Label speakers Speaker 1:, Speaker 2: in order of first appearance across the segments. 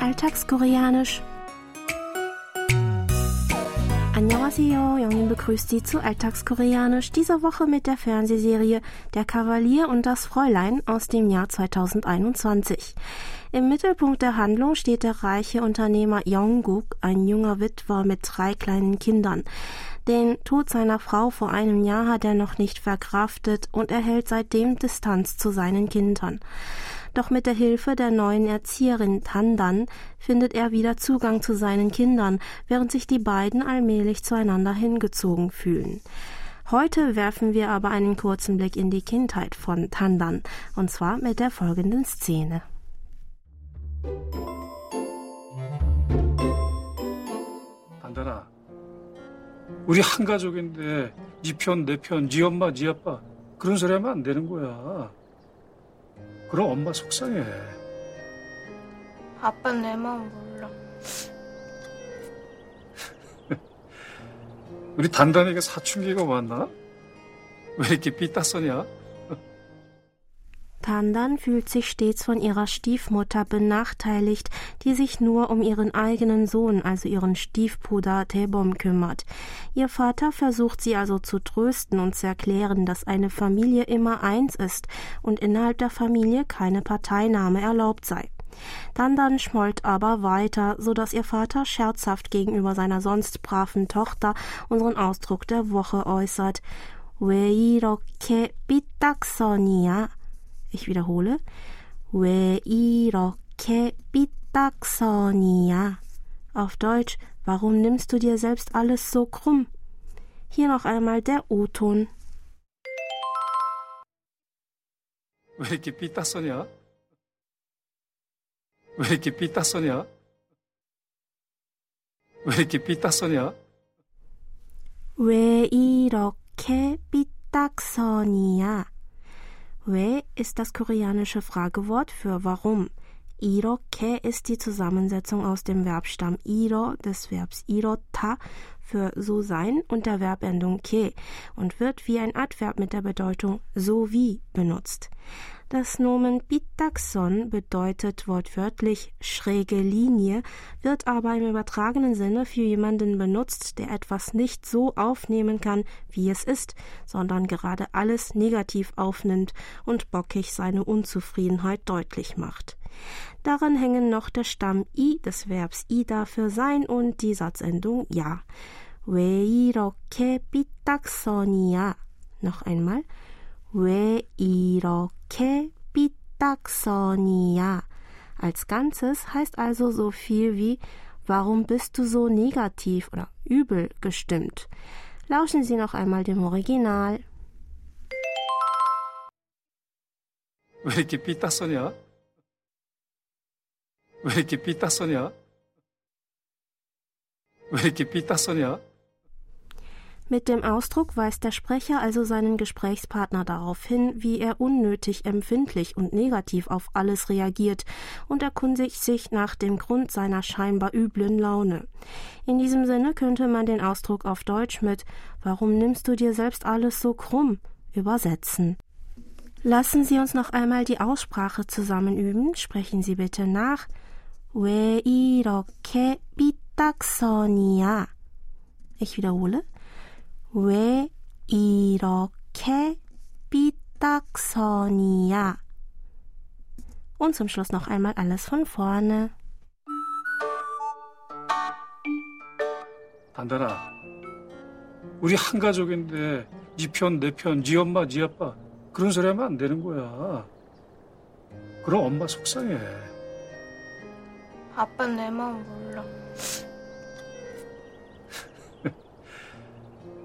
Speaker 1: Alltagskoreanisch. Annyeonghaseyo, Jongin begrüßt Sie zu Alltagskoreanisch, dieser Woche mit der Fernsehserie Der Kavalier und das Fräulein aus dem Jahr 2021. Im Mittelpunkt der Handlung steht der reiche Unternehmer Yongguk, ein junger Witwer mit drei kleinen Kindern. Den Tod seiner Frau vor einem Jahr hat er noch nicht verkraftet und erhält seitdem Distanz zu seinen Kindern Doch mit der Hilfe der neuen Erzieherin Tandan findet er wieder Zugang zu seinen Kindern, während sich die beiden allmählich zueinander hingezogen fühlen. Heute werfen wir aber einen kurzen Blick in die Kindheit von Tandan, und zwar mit der folgenden Szene.
Speaker 2: 단단아, 우리 한 가족인데 네 편, 내 편, 네 엄마, 네 아빠 그런 소리 하면 안 되는 거야. 그럼 엄마 속상해.
Speaker 3: 아빠 내 마음 몰라.
Speaker 2: 우리 단단이가 사춘기가 왔나? 왜 이렇게 삐딱서냐?
Speaker 1: Tandan fühlt sich stets von ihrer Stiefmutter benachteiligt, die sich nur um ihren eigenen Sohn, also ihren Stiefbruder Tebom kümmert. Ihr Vater versucht sie also zu trösten und zu erklären, dass eine Familie immer eins ist und innerhalb der Familie keine Parteinahme erlaubt sei. Tandan schmollt aber weiter, so dass ihr Vater scherzhaft gegenüber seiner sonst braven Tochter unseren Ausdruck der Woche äußert. 왜 이렇게 삐딱선이야? Ich wiederhole. 왜 이렇게 삐딱선이야? Auf Deutsch, warum nimmst du dir selbst alles so krumm? Hier noch einmal der O-Ton.
Speaker 2: 왜 이렇게 삐딱서냐? 왜 이렇게 삐딱서냐? 왜 이렇게 삐딱서냐?
Speaker 1: 왜 이렇게 삐딱선이야? 왜 ist das koreanische Fragewort für warum. 이렇게 ist die Zusammensetzung aus dem Verbstamm iro des Verbs irota für so sein und der Verbendung ke und wird wie ein Adverb mit der Bedeutung so wie benutzt. Das Nomen Bitaxon bedeutet wortwörtlich schräge Linie, wird aber im übertragenen Sinne für jemanden benutzt, der etwas nicht so aufnehmen kann, wie es ist, sondern gerade alles negativ aufnimmt und bockig seine Unzufriedenheit deutlich macht. Daran hängen noch der Stamm i des Verbs ida für sein und die Satzendung ja. 왜 이렇게 삐딱선이야? Noch einmal. 왜 이렇게 삐딱선이야? Als Ganzes heißt also so viel wie Warum bist du so negativ oder übel gestimmt? Lauschen Sie noch einmal dem Original.
Speaker 2: 왜 이렇게 삐딱서냐? 왜 이렇게 삐딱서냐? 왜 이렇게 삐딱서냐?
Speaker 1: Mit dem Ausdruck weist der Sprecher also seinen Gesprächspartner darauf hin, wie er unnötig empfindlich und negativ auf alles reagiert und erkundigt sich nach dem Grund seiner scheinbar üblen Laune. In diesem Sinne könnte man den Ausdruck auf Deutsch mit Warum nimmst du dir selbst alles so krumm? übersetzen. Lassen Sie uns noch einmal die Aussprache zusammen üben. Sprechen Sie bitte nach. 왜 이렇게 삐딱선이야? Ich wiederhole. 왜 이렇게 삐딱선이야? Und zum Schluss noch einmal alles von vorne.
Speaker 2: 단단아, 우리 한 가족인데 네 편, 내 편, 네 엄마, 네 아빠 그런 소리 하면 안 되는 거야. 그럼 엄마 속상해.
Speaker 3: 아빠 내 마음 몰라.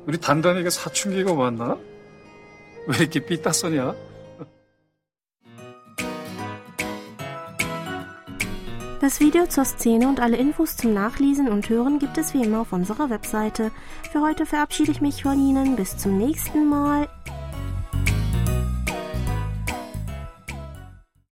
Speaker 2: 우리 단단이가 사춘기가 왔나? 왜 이렇게 삐딱서냐?
Speaker 1: Das Video zur Szene und alle Infos zum Nachlesen und Hören gibt es wie immer auf unserer Webseite. Für heute verabschiede ich mich von Ihnen. Bis zum nächsten Mal.